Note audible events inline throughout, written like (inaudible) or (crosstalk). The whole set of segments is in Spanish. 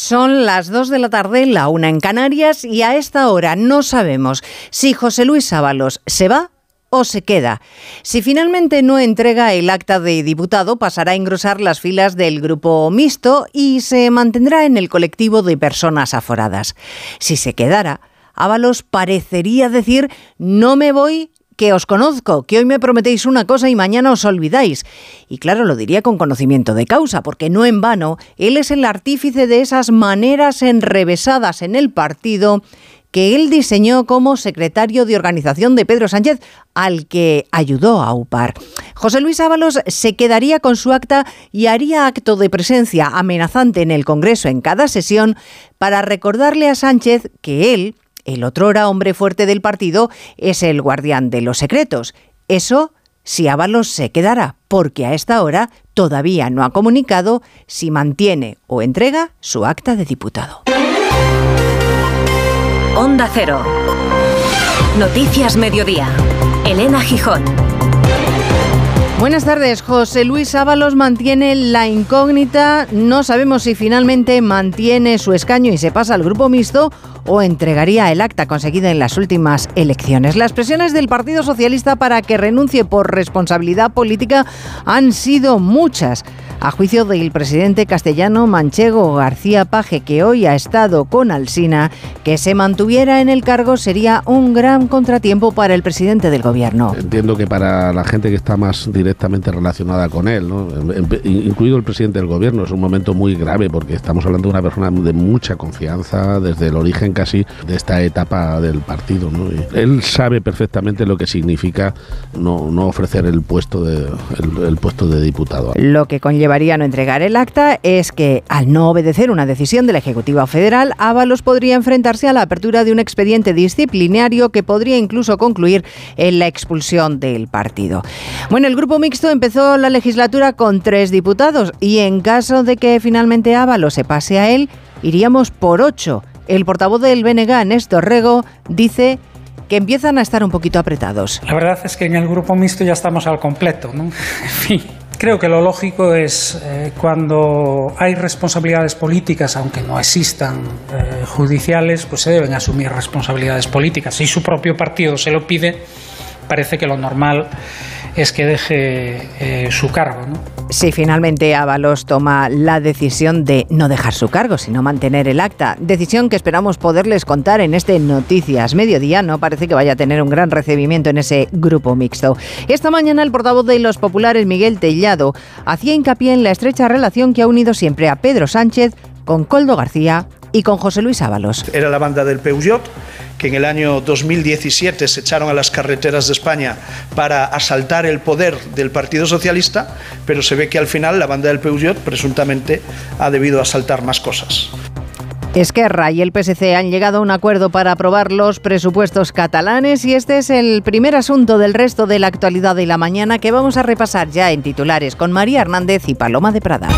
Son las 2 de la tarde, la una en Canarias, y a esta hora no sabemos si José Luis Ábalos se va o se queda. Si finalmente no entrega el acta de diputado, pasará a engrosar las filas del grupo mixto y se mantendrá en el colectivo de personas aforadas. Si se quedara, Ábalos parecería decir no me voy que os conozco, que hoy me prometéis una cosa y mañana os olvidáis. Y claro, lo diría con conocimiento de causa, porque no en vano, él es el artífice de esas maneras enrevesadas en el partido que él diseñó como secretario de organización de Pedro Sánchez, al que ayudó a UPAR. José Luis Ábalos se quedaría con su acta y haría acto de presencia amenazante en el Congreso en cada sesión para recordarle a Sánchez que él, el otrora hombre fuerte del partido es el guardián de los secretos. Eso si Ábalos se quedará, porque a esta hora todavía no ha comunicado si mantiene o entrega su acta de diputado. Onda Cero. Noticias Mediodía. Elena Gijón. Buenas tardes. José Luis Ábalos mantiene la incógnita. No sabemos si finalmente mantiene su escaño y se pasa al grupo mixto o entregaría el acta conseguida en las últimas elecciones. Las presiones del Partido Socialista para que renuncie por responsabilidad política han sido muchas. A juicio del presidente castellano Manchego García Paje, que hoy ha estado con Alsina, que se mantuviera en el cargo sería un gran contratiempo para el presidente del gobierno. Entiendo que para la gente que está más directamente relacionada con él, incluido el presidente del gobierno, es un momento muy grave porque estamos hablando de una persona de mucha confianza desde el origen casi de esta etapa del partido. él sabe perfectamente lo que significa no, no ofrecer el puesto de, el puesto de diputado. Lo que conlleva llevaría no entregar el acta es que, al no obedecer una decisión del Ejecutivo Federal, Ábalos podría enfrentarse a la apertura de un expediente disciplinario que podría incluso concluir en la expulsión del partido. Bueno, el grupo mixto empezó la legislatura con tres diputados y en caso de que finalmente Ábalos se pase a él, iríamos por ocho. El portavoz del BNG, Néstor Rego, dice que empiezan a estar un poquito apretados. La verdad es que en el grupo mixto ya estamos al completo, ¿no? (laughs) En fin. Creo que lo lógico es eh, cuando hay responsabilidades políticas, aunque no existan eh, judiciales, pues se deben asumir responsabilidades políticas. Si su propio partido se lo pide, parece que lo normal es que deje eh, su cargo. ¿no? Si finalmente Ábalos toma la decisión de no dejar su cargo, sino mantener el acta, decisión que esperamos poderles contar en este Noticias Mediodía, no parece que vaya a tener un gran recibimiento en ese grupo mixto. Esta mañana el portavoz de los populares, Miguel Tellado, hacía hincapié en la estrecha relación que ha unido siempre a Pedro Sánchez con Coldo García y con José Luis Ábalos. Era la banda del Peugeot que en el año 2017 se echaron a las carreteras de España para asaltar el poder del Partido Socialista, pero se ve que al final la banda del Peugeot presuntamente ha debido asaltar más cosas. Esquerra y el PSC han llegado a un acuerdo para aprobar los presupuestos catalanes y este es el primer asunto del resto de la actualidad de la mañana que vamos a repasar ya en titulares con María Hernández y Paloma de Prada.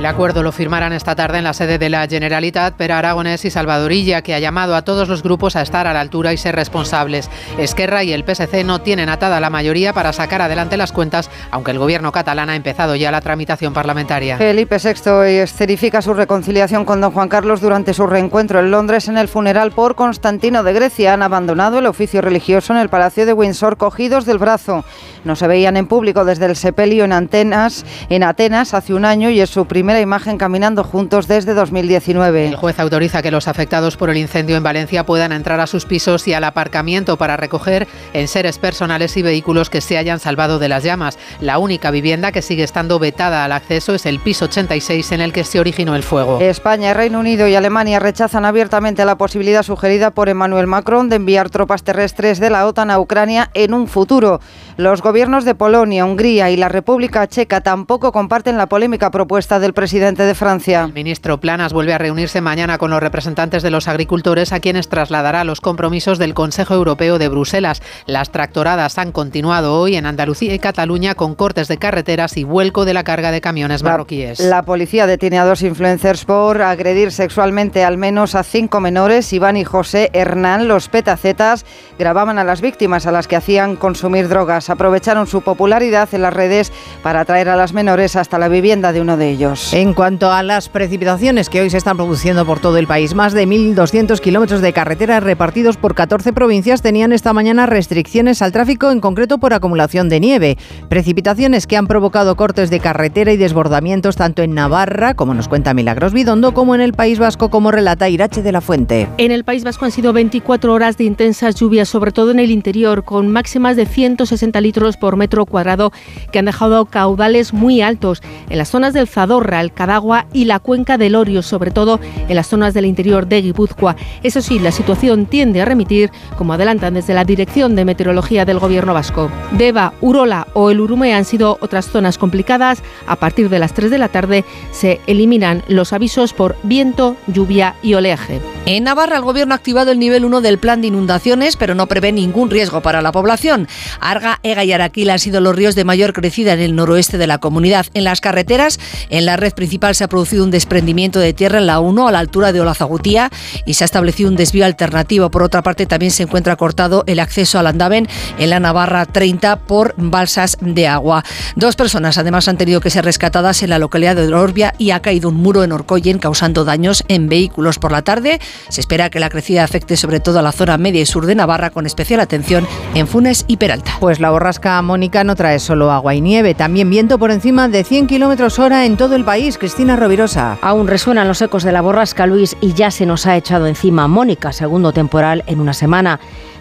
El acuerdo lo firmarán esta tarde en la sede de la Generalitat Per Aragonés y Salvadorilla, que ha llamado a todos los grupos a estar a la altura y ser responsables. Esquerra y el PSC no tienen atada la mayoría para sacar adelante las cuentas, aunque el gobierno catalán ha empezado ya la tramitación parlamentaria. Felipe VI escenifica su reconciliación con don Juan Carlos durante su reencuentro en Londres en el funeral por Constantino de Grecia. Han abandonado el oficio religioso en el Palacio de Windsor cogidos del brazo. No se veían en público desde el sepelio en, Atenas, en Atenas hace un año y es su primer imagen caminando juntos desde 2019. El juez autoriza que los afectados por el incendio en Valencia puedan entrar a sus pisos y al aparcamiento para recoger enseres personales y vehículos que se hayan salvado de las llamas. La única vivienda que sigue estando vetada al acceso es el piso 86 en el que se originó el fuego. España, Reino Unido y Alemania rechazan abiertamente la posibilidad sugerida por Emmanuel Macron de enviar tropas terrestres de la OTAN a Ucrania en un futuro. Los gobiernos de Polonia, Hungría y la República Checa tampoco comparten la polémica propuesta del presidente de Francia. El ministro Planas vuelve a reunirse mañana con los representantes de los agricultores a quienes trasladará los compromisos del Consejo Europeo de Bruselas. Las tractoradas han continuado hoy en Andalucía y Cataluña con cortes de carreteras y vuelco de la carga de camiones marroquíes. La, la policía detiene a dos influencers por agredir sexualmente al menos a cinco menores. Iván y José Hernán, los petacetas, grababan a las víctimas a las que hacían consumir drogas. Aprovecharon su popularidad en las redes para atraer a las menores hasta la vivienda de uno de ellos. En cuanto a las precipitaciones que hoy se están produciendo por todo el país, más de 1.200 kilómetros de carreteras repartidos por 14 provincias tenían esta mañana restricciones al tráfico, en concreto por acumulación de nieve. Precipitaciones que han provocado cortes de carretera y desbordamientos tanto en Navarra, como nos cuenta Milagros Bidondo, como en el País Vasco, como relata Irache de la Fuente. En el País Vasco han sido 24 horas de intensas lluvias, sobre todo en el interior, con máximas de 160 litros por metro cuadrado que han dejado caudales muy altos en las zonas del Zadorra, el Cadagua y la cuenca del Orio, sobre todo en las zonas del interior de Guipúzcoa. Eso sí, la situación tiende a remitir, como adelantan desde la Dirección de Meteorología del Gobierno vasco. Deva, Urola o el Urume han sido otras zonas complicadas. A partir de las 3 de la tarde se eliminan los avisos por viento, lluvia y oleaje. En Navarra, el Gobierno ha activado el nivel 1 del plan de inundaciones, pero no prevé ningún riesgo para la población. Arga, Ega y Araquil han sido los ríos de mayor crecida en el noroeste de la comunidad. En las carreteras, en la red principal se ha producido un desprendimiento de tierra en la 1 a la altura de Olazagutía y se ha establecido un desvío alternativo. Por otra parte, también se encuentra cortado el acceso al Andaven en la Navarra 30 por balsas de agua. Dos personas además han tenido que ser rescatadas en la localidad de Orbia y ha caído un muro en Orcoyen causando daños en vehículos por la tarde. Se espera que la crecida afecte sobre todo a la zona media y sur de Navarra con especial atención en Funes y Peralta. Pues la borrasca Mónica no trae solo agua y nieve, también viento por encima de 100 kilómetros hora en todo el país. Cristina Rovirosa. Aún resuenan los ecos de la borrasca Luis y ya se nos ha echado encima Mónica, segundo temporal en una semana.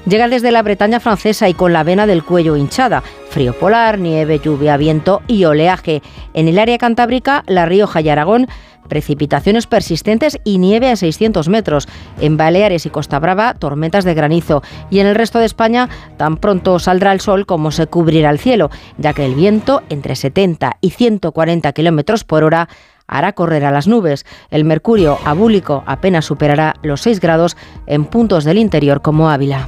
Llega desde la Bretaña francesa y con la vena del cuello hinchada. Frío polar, nieve, lluvia, viento y oleaje. En el área cantábrica, La Rioja y Aragón precipitaciones persistentes y nieve a 600 metros. En Baleares y Costa Brava, tormentas de granizo. Y en el resto de España, tan pronto saldrá el sol como se cubrirá el cielo, ya que el viento, entre 70 y 140 kilómetros por hora, hará correr a las nubes. El mercurio abúlico apenas superará los 6 grados en puntos del interior como Ávila.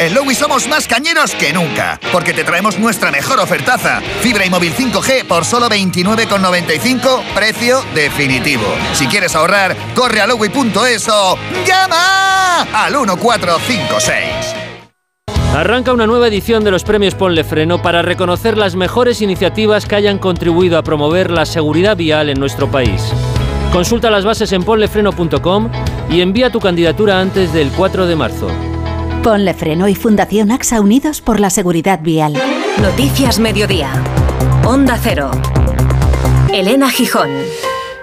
En Lowy somos más cañeros que nunca, porque te traemos nuestra mejor ofertaza. Fibra y móvil 5G por solo 29,95, precio definitivo. Si quieres ahorrar, corre a lowy.es o llama al 1456. Arranca una nueva edición de los premios Ponle Freno para reconocer las mejores iniciativas que hayan contribuido a promover la seguridad vial en nuestro país. Consulta las bases en ponlefreno.com y envía tu candidatura antes del 4 de marzo. Ponle Freno y Fundación AXA Unidos por la Seguridad Vial. Noticias Mediodía. Onda Cero. Elena Gijón.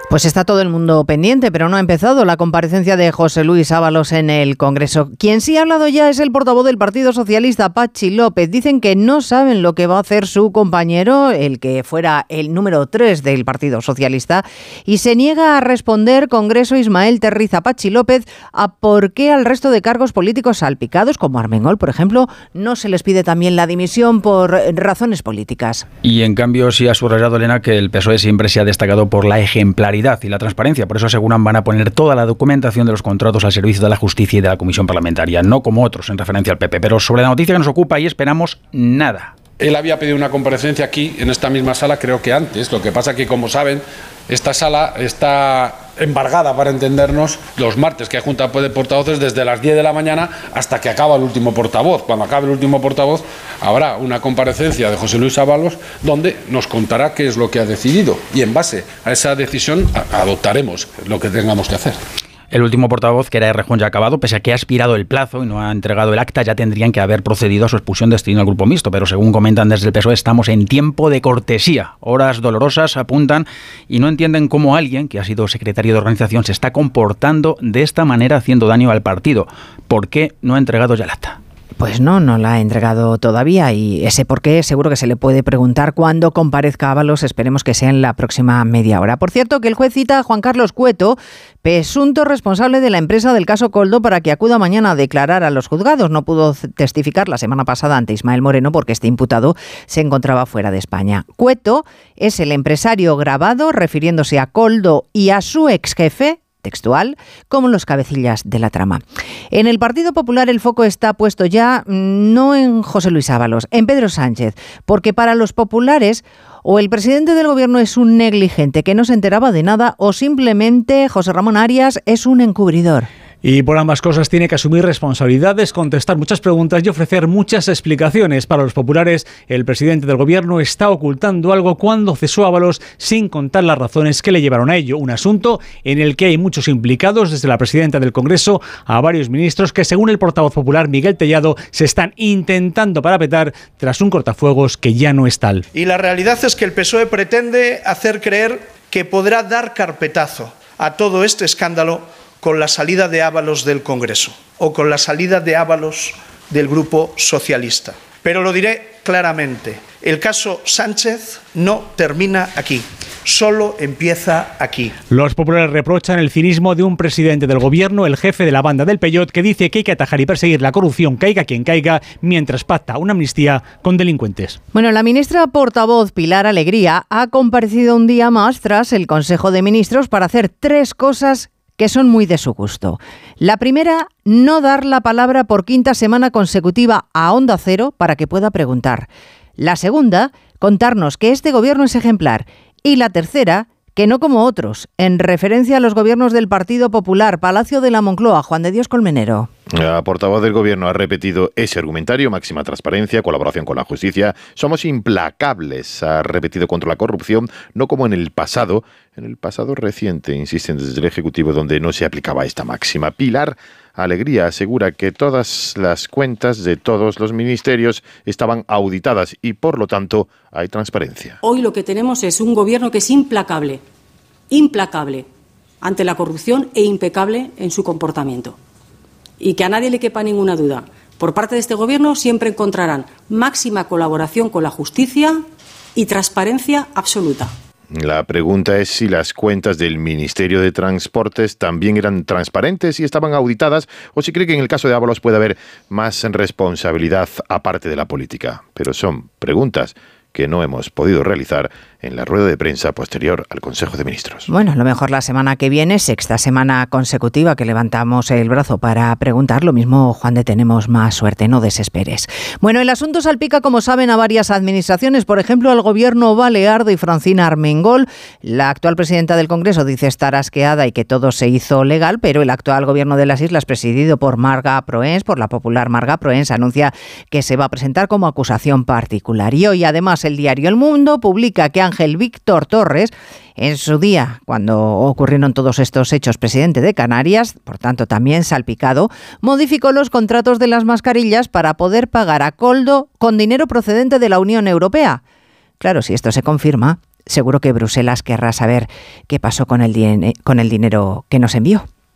Pues está todo el mundo pendiente, pero no ha empezado la comparecencia de José Luis Ábalos en el Congreso. Quien sí ha hablado ya es el portavoz del Partido Socialista, Pachi López. Dicen que no saben lo que va a hacer su compañero, el que fuera el número 3 del Partido Socialista, y se niega a responder Congreso Ismael Terriza Pachi López a por qué al resto de cargos políticos salpicados, como Armengol, por ejemplo, no se les pide también la dimisión por razones políticas. Y en cambio sí ha subrayado Elena que el PSOE siempre se ha destacado por la ejemplaridad y la transparencia. Por eso aseguran van a poner toda la documentación de los contratos al servicio de la justicia y de la Comisión Parlamentaria, no como otros en referencia al PP. Pero sobre la noticia que nos ocupa, ahí esperamos nada. Él había pedido una comparecencia aquí, en esta misma sala, creo que antes. Lo que pasa que, como saben, esta sala está embargada, para entendernos, los martes, que hay junta de portavoces desde las 10 de la mañana hasta que acaba el último portavoz. Cuando acabe el último portavoz, habrá una comparecencia de José Luis Ábalos donde nos contará qué es lo que ha decidido. Y en base a esa decisión adoptaremos lo que tengamos que hacer. El último portavoz, que era ya ha acabado, pese a que ha expirado el plazo y no ha entregado el acta, ya tendrían que haber procedido a su expulsión destino al grupo mixto. Pero según comentan desde el PSOE, estamos en tiempo de cortesía. Horas dolorosas apuntan y no entienden cómo alguien que ha sido secretario de organización se está comportando de esta manera haciendo daño al partido. ¿Por qué no ha entregado ya el acta? Pues no, no la ha entregado todavía y ese por qué seguro que se le puede preguntar cuando comparezca Ábalos, esperemos que sea en la próxima media hora. Por cierto, que el juez cita a Juan Carlos Cueto, presunto responsable de la empresa del caso Coldo, para que acuda mañana a declarar a los juzgados. No pudo testificar la semana pasada ante Ismael Moreno porque este imputado se encontraba fuera de España. Cueto es el empresario grabado refiriéndose a Coldo y a su ex jefe, textual como los cabecillas de la trama. En el Partido Popular el foco está puesto ya mm, no en José Luis Ábalos, en Pedro Sánchez, porque para los populares o el presidente del gobierno es un negligente que no se enteraba de nada o simplemente José Ramón Arias es un encubridor. Y por ambas cosas tiene que asumir responsabilidades, contestar muchas preguntas y ofrecer muchas explicaciones. Para los populares, el presidente del gobierno está ocultando algo cuando cesó a Ábalos sin contar las razones que le llevaron a ello. Un asunto en el que hay muchos implicados, desde la presidenta del Congreso a varios ministros que, según el portavoz popular Miguel Tellado, se están intentando parapetar tras un cortafuegos que ya no es tal. Y la realidad es que el PSOE pretende hacer creer que podrá dar carpetazo a todo este escándalo con la salida de Ábalos del Congreso o con la salida de Ábalos del Grupo Socialista. Pero lo diré claramente, el caso Sánchez no termina aquí, solo empieza aquí. Los populares reprochan el cinismo de un presidente del gobierno, el jefe de la banda del Peyot, que dice que hay que atajar y perseguir la corrupción, caiga quien caiga, mientras pacta una amnistía con delincuentes. Bueno, la ministra portavoz Pilar Alegría ha comparecido un día más tras el Consejo de Ministros para hacer tres cosas que son muy de su gusto. La primera, no dar la palabra por quinta semana consecutiva a Onda Cero para que pueda preguntar. La segunda, contarnos que este gobierno es ejemplar. Y la tercera, que no como otros, en referencia a los gobiernos del Partido Popular, Palacio de la Moncloa, Juan de Dios Colmenero. La portavoz del gobierno ha repetido ese argumentario, máxima transparencia, colaboración con la justicia. Somos implacables, ha repetido contra la corrupción, no como en el pasado, en el pasado reciente, insisten desde el Ejecutivo, donde no se aplicaba esta máxima. Pilar Alegría asegura que todas las cuentas de todos los ministerios estaban auditadas y por lo tanto hay transparencia. Hoy lo que tenemos es un gobierno que es implacable, implacable ante la corrupción e impecable en su comportamiento. Y que a nadie le quepa ninguna duda. Por parte de este Gobierno siempre encontrarán máxima colaboración con la justicia y transparencia absoluta. La pregunta es si las cuentas del Ministerio de Transportes también eran transparentes y estaban auditadas o si cree que en el caso de Ábalos puede haber más responsabilidad aparte de la política. Pero son preguntas que no hemos podido realizar en la rueda de prensa posterior al Consejo de Ministros. Bueno, lo mejor la semana que viene, sexta semana consecutiva que levantamos el brazo para preguntar. Lo mismo, Juan de, tenemos más suerte, no desesperes. Bueno, el asunto salpica, como saben, a varias administraciones, por ejemplo, al gobierno balear de Francina Armengol. La actual presidenta del Congreso dice estar asqueada y que todo se hizo legal, pero el actual gobierno de las islas, presidido por Marga Proens, por la popular Marga Proens, anuncia que se va a presentar como acusación particular. Y hoy, además, el diario El Mundo publica que Ángel Víctor Torres, en su día, cuando ocurrieron todos estos hechos, presidente de Canarias, por tanto también salpicado, modificó los contratos de las mascarillas para poder pagar a Coldo con dinero procedente de la Unión Europea. Claro, si esto se confirma, seguro que Bruselas querrá saber qué pasó con el, con el dinero que nos envió.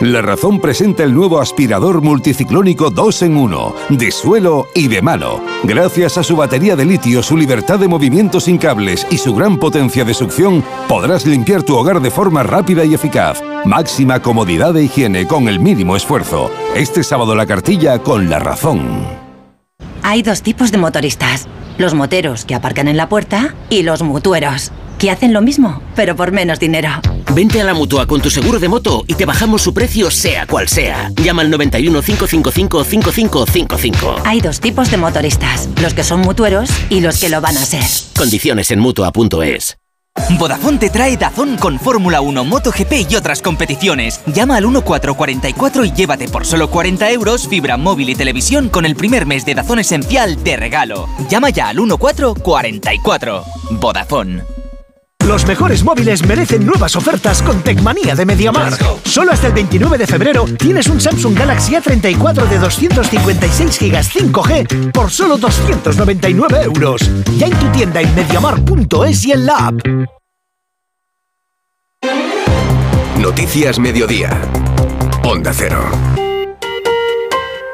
La Razón presenta el nuevo aspirador multiciclónico 2 en 1, de suelo y de mano. Gracias a su batería de litio, su libertad de movimiento sin cables y su gran potencia de succión, podrás limpiar tu hogar de forma rápida y eficaz. Máxima comodidad e higiene con el mínimo esfuerzo. Este sábado la cartilla con La Razón. Hay dos tipos de motoristas. Los moteros que aparcan en la puerta y los mutueros que hacen lo mismo, pero por menos dinero. Vente a la mutua con tu seguro de moto y te bajamos su precio, sea cual sea. Llama al 91 555 5555. Hay dos tipos de motoristas: los que son mutueros y los que lo van a ser. Condiciones en mutua.es. Vodafone te trae Dazón con Fórmula 1, MotoGP y otras competiciones. Llama al 1444 y llévate por solo 40 euros fibra móvil y televisión con el primer mes de Dazón Esencial de regalo. Llama ya al 1444. Vodafone. Los mejores móviles merecen nuevas ofertas con Tecmanía de Mediamar. Solo hasta el 29 de febrero tienes un Samsung Galaxy A34 de 256 GB 5G por solo 299 euros. Ya en tu tienda en mediamar.es y en la app. Noticias Mediodía. Onda Cero.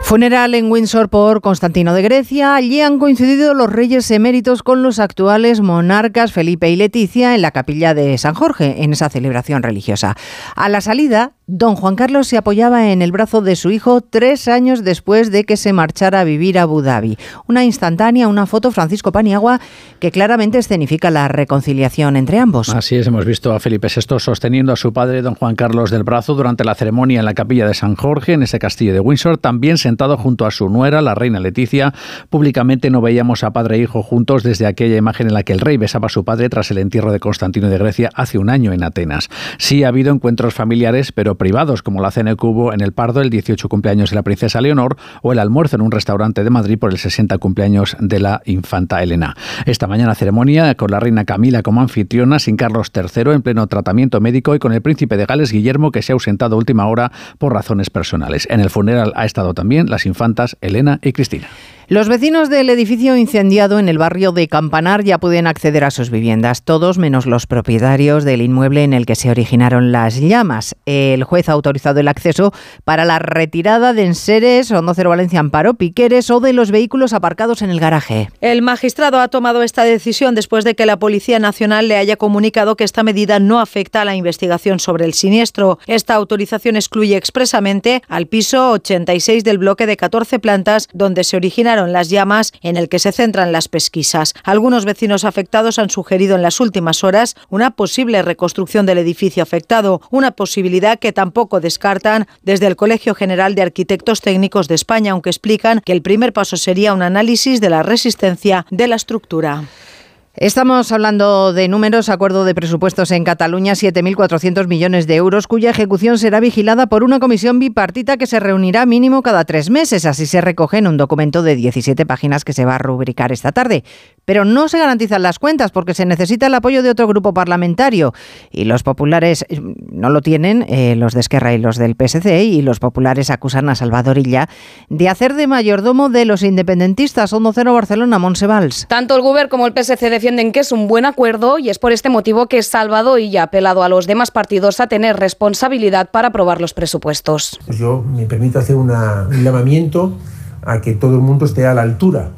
Funeral en Windsor por Constantino de Grecia. Allí han coincidido los reyes eméritos con los actuales monarcas Felipe y Leticia en la capilla de San Jorge, en esa celebración religiosa. A la salida, don Juan Carlos se apoyaba en el brazo de su hijo tres años después de que se marchara a vivir a Abu Dhabi. Una instantánea, una foto Francisco Paniagua que claramente escenifica la reconciliación entre ambos. Así es, hemos visto a Felipe VI sosteniendo a su padre, don Juan Carlos del brazo, durante la ceremonia en la capilla de San Jorge, en ese castillo de Windsor. También se junto a su nuera, la reina Leticia. Públicamente no veíamos a padre e hijo juntos desde aquella imagen en la que el rey besaba a su padre tras el entierro de Constantino de Grecia hace un año en Atenas. Sí ha habido encuentros familiares, pero privados, como la que hubo en el Pardo el 18 cumpleaños de la princesa Leonor o el almuerzo en un restaurante de Madrid por el 60 cumpleaños de la infanta Elena. Esta mañana ceremonia con la reina Camila como anfitriona, sin Carlos III en pleno tratamiento médico y con el príncipe de Gales Guillermo que se ha ausentado a última hora por razones personales. En el funeral ha estado también las infantas Elena y Cristina. Los vecinos del edificio incendiado en el barrio de Campanar ya pueden acceder a sus viviendas, todos menos los propietarios del inmueble en el que se originaron las llamas. El juez ha autorizado el acceso para la retirada de enseres, Hondo Cero Valencia Amparo, piqueres o de los vehículos aparcados en el garaje. El magistrado ha tomado esta decisión después de que la Policía Nacional le haya comunicado que esta medida no afecta a la investigación sobre el siniestro. Esta autorización excluye expresamente al piso 86 del bloque de 14 plantas donde se originaron las llamas en el que se centran las pesquisas. Algunos vecinos afectados han sugerido en las últimas horas una posible reconstrucción del edificio afectado, una posibilidad que tampoco descartan desde el Colegio General de Arquitectos Técnicos de España, aunque explican que el primer paso sería un análisis de la resistencia de la estructura. Estamos hablando de números, acuerdo de presupuestos en Cataluña, 7.400 millones de euros, cuya ejecución será vigilada por una comisión bipartita que se reunirá mínimo cada tres meses. Así se recoge en un documento de 17 páginas que se va a rubricar esta tarde. Pero no se garantizan las cuentas porque se necesita el apoyo de otro grupo parlamentario. Y los populares eh, no lo tienen, eh, los de Esquerra y los del PSC, y los populares acusan a Salvador Illa de hacer de mayordomo de los independentistas. Hondo Cero Barcelona, Monsevals. Tanto el Gobierno como el PSC defienden que es un buen acuerdo y es por este motivo que Salvador Illa ha apelado a los demás partidos a tener responsabilidad para aprobar los presupuestos. Pues yo me permito hacer un llamamiento a que todo el mundo esté a la altura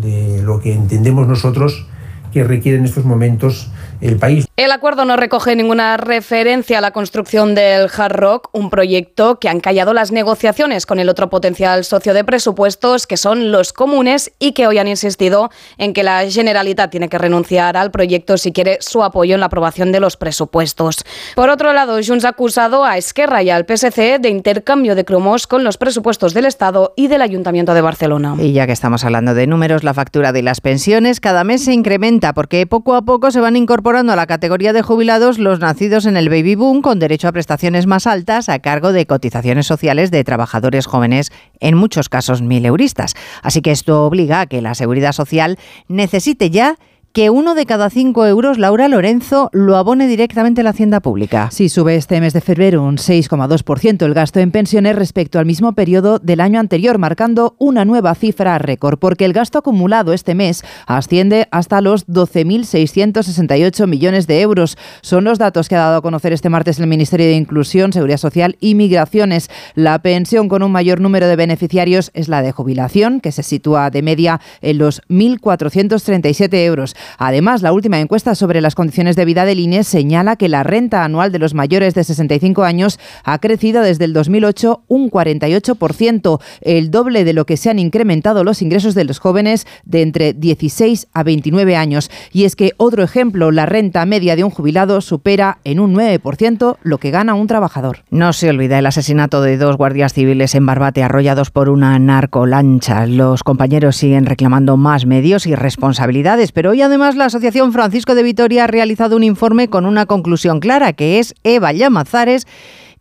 de lo que entendemos nosotros que requiere en estos momentos el país. El acuerdo no recoge ninguna referencia a la construcción del Hard Rock, un proyecto que han callado las negociaciones con el otro potencial socio de presupuestos, que son los comunes, y que hoy han insistido en que la Generalitat tiene que renunciar al proyecto si quiere su apoyo en la aprobación de los presupuestos. Por otro lado, Junts ha acusado a Esquerra y al PSC de intercambio de cromos con los presupuestos del Estado y del Ayuntamiento de Barcelona. Y ya que estamos hablando de números, la factura de las pensiones cada mes se incrementa porque poco a poco se van incorporando a la categoría de jubilados los nacidos en el baby boom con derecho a prestaciones más altas a cargo de cotizaciones sociales de trabajadores jóvenes, en muchos casos mileuristas. Así que esto obliga a que la seguridad social necesite ya que uno de cada cinco euros, Laura Lorenzo, lo abone directamente a la hacienda pública. Sí, sube este mes de febrero un 6,2% el gasto en pensiones respecto al mismo periodo del año anterior, marcando una nueva cifra récord, porque el gasto acumulado este mes asciende hasta los 12.668 millones de euros. Son los datos que ha dado a conocer este martes el Ministerio de Inclusión, Seguridad Social y Migraciones. La pensión con un mayor número de beneficiarios es la de jubilación, que se sitúa de media en los 1.437 euros. Además, la última encuesta sobre las condiciones de vida del INE señala que la renta anual de los mayores de 65 años ha crecido desde el 2008 un 48%, el doble de lo que se han incrementado los ingresos de los jóvenes de entre 16 a 29 años. Y es que otro ejemplo, la renta media de un jubilado supera en un 9% lo que gana un trabajador. No se olvida el asesinato de dos guardias civiles en Barbate arrollados por una narcolancha. Los compañeros siguen reclamando más medios y responsabilidades, pero hoy además la Asociación Francisco de Vitoria ha realizado un informe con una conclusión clara, que es Eva Llamazares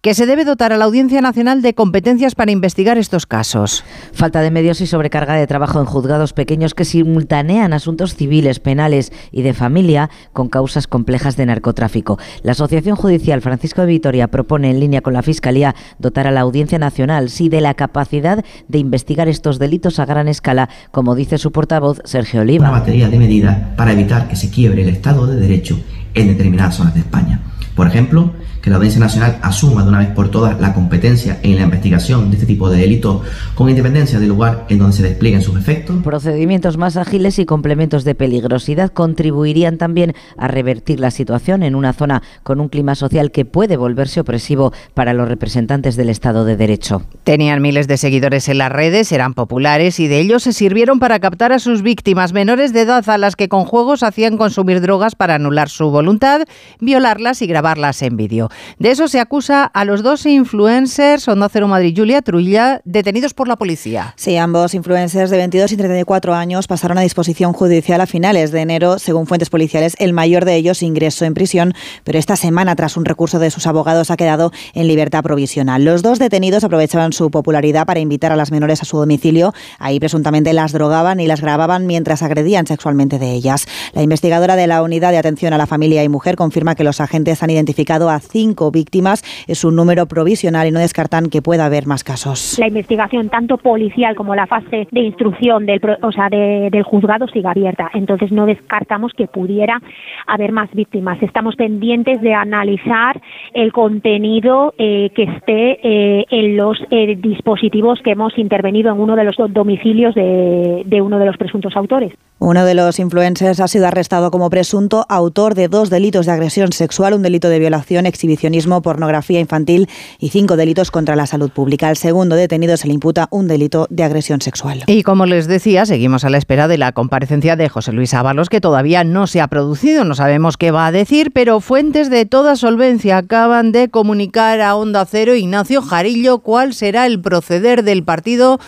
que se debe dotar a la Audiencia Nacional de competencias para investigar estos casos. Falta de medios y sobrecarga de trabajo en juzgados pequeños que simultanean asuntos civiles, penales y de familia con causas complejas de narcotráfico. La Asociación Judicial Francisco de Vitoria propone en línea con la Fiscalía dotar a la Audiencia Nacional, sí, de la capacidad de investigar estos delitos a gran escala, como dice su portavoz Sergio Oliva. Una batería de medidas para evitar que se quiebre el Estado de Derecho en determinadas zonas de España. Por ejemplo, que la Audiencia Nacional asuma de una vez por todas la competencia en la investigación de este tipo de delitos con independencia del lugar en donde se desplieguen sus efectos. Procedimientos más ágiles y complementos de peligrosidad contribuirían también a revertir la situación en una zona con un clima social que puede volverse opresivo para los representantes del Estado de Derecho. Tenían miles de seguidores en las redes, eran populares y de ellos se sirvieron para captar a sus víctimas menores de edad a las que con juegos hacían consumir drogas para anular su voluntad, violarlas y grabarlas en vídeo. De eso se acusa a los dos influencers, Onda Cero Madrid Julia Trulla, detenidos por la policía. Sí, ambos influencers de 22 y 34 años pasaron a disposición judicial a finales de enero, según fuentes policiales. El mayor de ellos ingresó en prisión, pero esta semana, tras un recurso de sus abogados, ha quedado en libertad provisional. Los dos detenidos aprovechaban su popularidad para invitar a las menores a su domicilio. Ahí presuntamente las drogaban y las grababan mientras agredían sexualmente de ellas. La investigadora de la Unidad de Atención a la Familia y Mujer confirma que los agentes han identificado a cinco víctimas. Es un número provisional y no descartan que pueda haber más casos. La investigación, tanto policial como la fase de instrucción del, o sea, de, del juzgado, sigue abierta. Entonces no descartamos que pudiera haber más víctimas. Estamos pendientes de analizar el contenido eh, que esté eh, en los eh, dispositivos que hemos intervenido en uno de los domicilios de, de uno de los presuntos autores. Uno de los influencers ha sido arrestado como presunto autor de dos delitos de agresión sexual, un delito de violación, exhibicionismo, pornografía infantil y cinco delitos contra la salud pública. Al segundo detenido se le imputa un delito de agresión sexual. Y como les decía, seguimos a la espera de la comparecencia de José Luis Ábalos, que todavía no se ha producido. No sabemos qué va a decir, pero fuentes de toda solvencia acaban de comunicar a Onda Cero Ignacio Jarillo cuál será el proceder del partido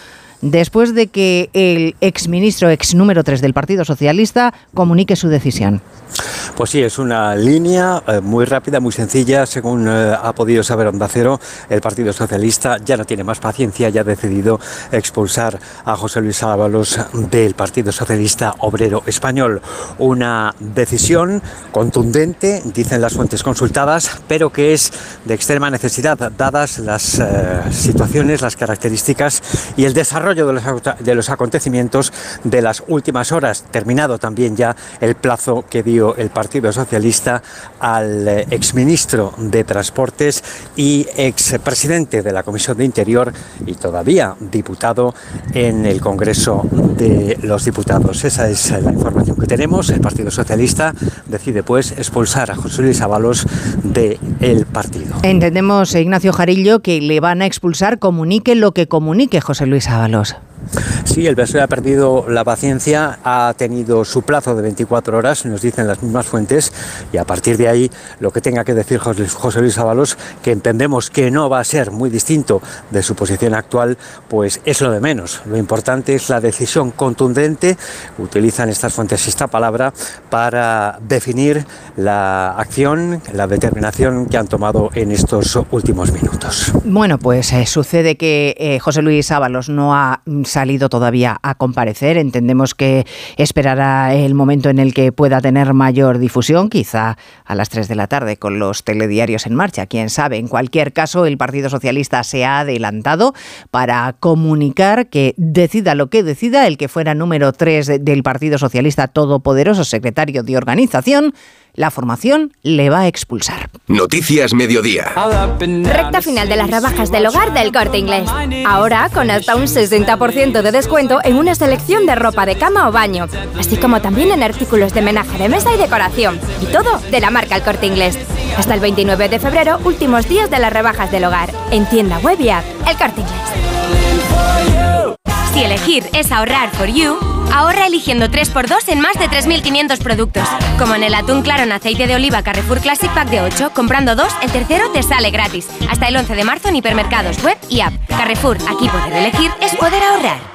después de que el exministro, ex número 3 del Partido Socialista, comunique su decisión. Pues sí, es una línea eh, muy rápida, muy sencilla. Según eh, ha podido saber Onda Cero, el Partido Socialista ya no tiene más paciencia, ya ha decidido expulsar a José Luis Ábalos del Partido Socialista Obrero Español. Una decisión contundente, dicen las fuentes consultadas, pero que es de extrema necesidad, dadas las eh, situaciones, las características y el desarrollo de los, de los acontecimientos de las últimas horas. Terminado también ya el plazo que dio el Partido Socialista al eh, exministro de Transportes y expresidente de la Comisión de Interior y todavía diputado en el Congreso de los Diputados. Esa es la información que tenemos. El Partido Socialista decide pues expulsar a José Luis Ábalos del partido. Entendemos, Ignacio Jarillo, que le van a expulsar, comunique lo que comunique José Luis Ábalos. Sí, el PSOE ha perdido la paciencia, ha tenido su plazo de 24 horas, nos dicen las mismas fuentes, y a partir de ahí lo que tenga que decir José Luis Ábalos, que entendemos que no va a ser muy distinto de su posición actual, pues es lo de menos. Lo importante es la decisión contundente, utilizan estas fuentes esta palabra, para definir la acción, la determinación que han tomado en estos últimos minutos. Bueno, pues eh, sucede que eh, José Luis Ábalos no ha salido todavía a comparecer. Entendemos que esperará el momento en el que pueda tener mayor difusión, quizá a las 3 de la tarde con los telediarios en marcha. Quién sabe. En cualquier caso, el Partido Socialista se ha adelantado para comunicar que decida lo que decida el que fuera número 3 del Partido Socialista Todopoderoso, secretario de organización la formación le va a expulsar. Noticias Mediodía. Recta final de las rebajas del hogar del corte inglés. Ahora con hasta un 60% de descuento en una selección de ropa de cama o baño, así como también en artículos de menaje de mesa y decoración. Y todo de la marca El corte inglés. Hasta el 29 de febrero, últimos días de las rebajas del hogar. En tienda web y app. El corte inglés. Si elegir es ahorrar for you, ahorra eligiendo 3x2 en más de 3.500 productos. Como en el atún claro en aceite de oliva Carrefour Classic Pack de 8, comprando 2, el tercero te sale gratis. Hasta el 11 de marzo en hipermercados, web y app. Carrefour, aquí poder elegir es poder ahorrar.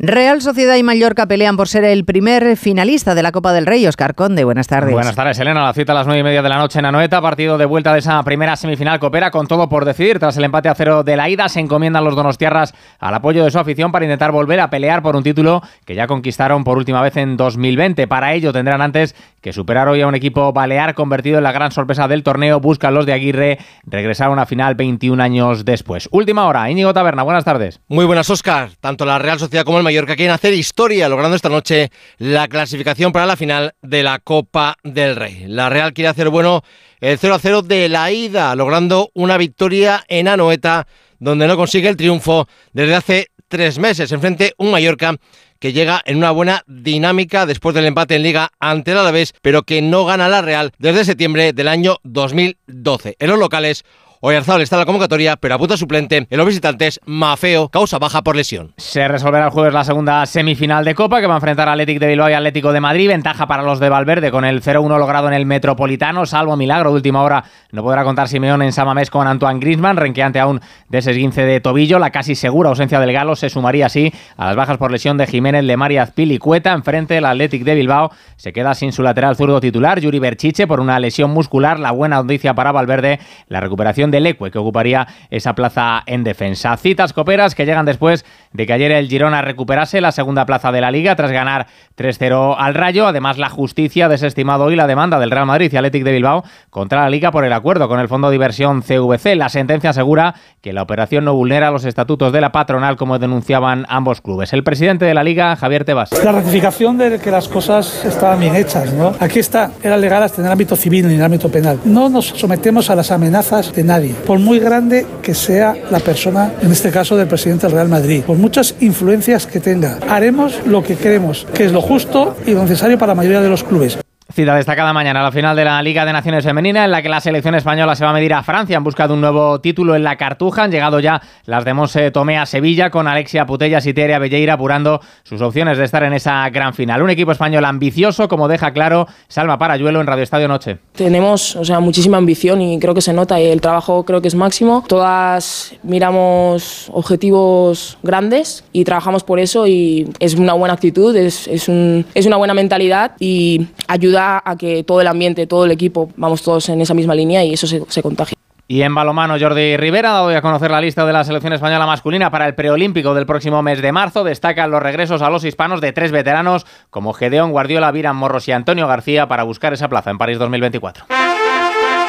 Real Sociedad y Mallorca pelean por ser el primer finalista de la Copa del Rey. Oscar Conde, buenas tardes. Buenas tardes, Elena. La cita a las nueve y media de la noche en Anoeta. Partido de vuelta de esa primera semifinal. Coopera con todo por decidir. Tras el empate a cero de la ida, se encomiendan los donostiarras al apoyo de su afición para intentar volver a pelear por un título que ya conquistaron por última vez en 2020. Para ello tendrán antes que superar hoy a un equipo balear convertido en la gran sorpresa del torneo. Buscan los de Aguirre regresar a una final 21 años después. Última hora. Íñigo Taberna, buenas tardes. Muy buenas, Oscar. Tanto la Real Sociedad como el Mallorca quieren hacer historia, logrando esta noche la clasificación para la final de la Copa del Rey. La Real quiere hacer bueno el 0 a 0 de la ida, logrando una victoria en Anoeta, donde no consigue el triunfo desde hace tres meses. Enfrente un Mallorca que llega en una buena dinámica después del empate en Liga ante el Alavés, pero que no gana la Real desde septiembre del año 2012. En los locales, Oyarzabal está en la convocatoria, pero a puta suplente en los visitantes, Mafeo, causa baja por lesión. Se resolverá el jueves la segunda semifinal de Copa que va a enfrentar al Atlético de Bilbao y Atlético de Madrid. Ventaja para los de Valverde con el 0-1 logrado en el Metropolitano, salvo milagro de última hora. No podrá contar Simeón en Samamés con Antoine Griezmann, renqueante aún de ese de tobillo. La casi segura ausencia del Galo se sumaría así a las bajas por lesión de Jiménez, Lemar Azpil y Cueta. Enfrente el Atlético de Bilbao se queda sin su lateral zurdo titular, Yuri Berchiche, por una lesión muscular. La buena noticia para Valverde, la recuperación del Ecue, que ocuparía esa plaza en defensa. Citas coperas que llegan después de que ayer el Girona recuperase la segunda plaza de la liga tras ganar 3-0 al Rayo. Además, la justicia ha desestimado hoy la demanda del Real Madrid y Athletic de Bilbao contra la liga por el acuerdo con el Fondo de Inversión CVC. La sentencia asegura que la operación no vulnera los estatutos de la patronal como denunciaban ambos clubes. El presidente de la liga, Javier Tebas. La ratificación de que las cosas estaban bien hechas, ¿no? Aquí está, era legal hasta en el ámbito civil ni en el ámbito penal. No nos sometemos a las amenazas de nadie, por muy grande que sea la persona, en este caso del presidente del Real Madrid, por muchas influencias que tenga. Haremos lo que queremos, que es lo justo y lo necesario para la mayoría de los clubes. Cita destacada mañana, la final de la Liga de Naciones Femenina, en la que la selección española se va a medir a Francia en busca de un nuevo título en la Cartuja. Han llegado ya las de Monse Tomé a Sevilla, con Alexia Putellas y Teria Belleira apurando sus opciones de estar en esa gran final. Un equipo español ambicioso, como deja claro Salma Parayuelo en Radio Estadio Noche. Tenemos o sea, muchísima ambición y creo que se nota y el trabajo creo que es máximo. Todas miramos objetivos grandes y trabajamos por eso y es una buena actitud, es, es, un, es una buena mentalidad y ayuda a que todo el ambiente, todo el equipo, vamos todos en esa misma línea y eso se, se contagia. Y en balomano, Jordi Rivera ha dado a conocer la lista de la selección española masculina para el preolímpico del próximo mes de marzo. Destacan los regresos a los hispanos de tres veteranos como Gedeón, Guardiola, Viran Morros y Antonio García para buscar esa plaza en París 2024.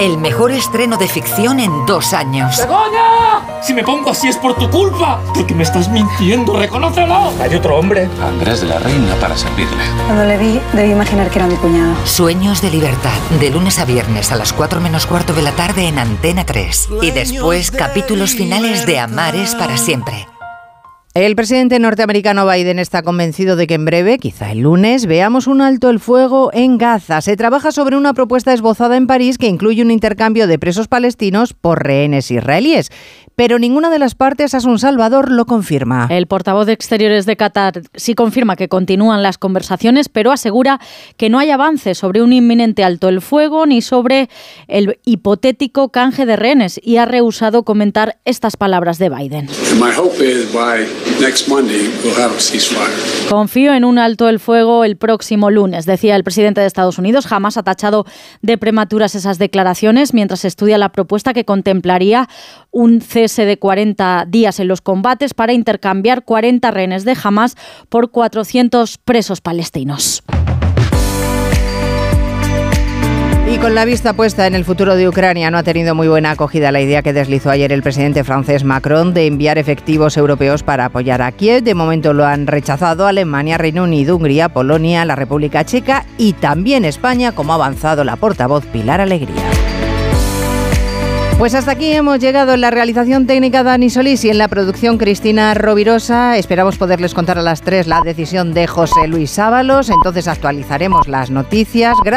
El mejor estreno de ficción en dos años. ¡Begoña! Si me pongo así es por tu culpa. Porque me estás mintiendo, reconócelo. Hay otro hombre. Andrés de la Reina para servirle. Cuando le vi, debí imaginar que era mi cuñado. Sueños de libertad. De lunes a viernes a las 4 menos cuarto de la tarde en Antena 3. Y después capítulos finales de Amares para siempre. El presidente norteamericano Biden está convencido de que en breve, quizá el lunes, veamos un alto el fuego en Gaza. Se trabaja sobre una propuesta esbozada en París que incluye un intercambio de presos palestinos por rehenes israelíes. Pero ninguna de las partes, Asun Salvador, lo confirma. El portavoz de Exteriores de Qatar sí confirma que continúan las conversaciones, pero asegura que no hay avance sobre un inminente alto el fuego ni sobre el hipotético canje de rehenes y ha rehusado comentar estas palabras de Biden. Confío en un alto el fuego el próximo lunes, decía el presidente de Estados Unidos. Jamás ha tachado de prematuras esas declaraciones mientras estudia la propuesta que contemplaría un cese de 40 días en los combates para intercambiar 40 rehenes de Hamas por 400 presos palestinos. con la vista puesta en el futuro de Ucrania, no ha tenido muy buena acogida la idea que deslizó ayer el presidente francés Macron de enviar efectivos europeos para apoyar a Kiev. De momento lo han rechazado Alemania, Reino Unido, Hungría, Polonia, la República Checa y también España, como ha avanzado la portavoz Pilar Alegría. Pues hasta aquí hemos llegado en la realización técnica Dani Solís y en la producción Cristina Rovirosa. Esperamos poderles contar a las tres la decisión de José Luis Sábalos. Entonces actualizaremos las noticias.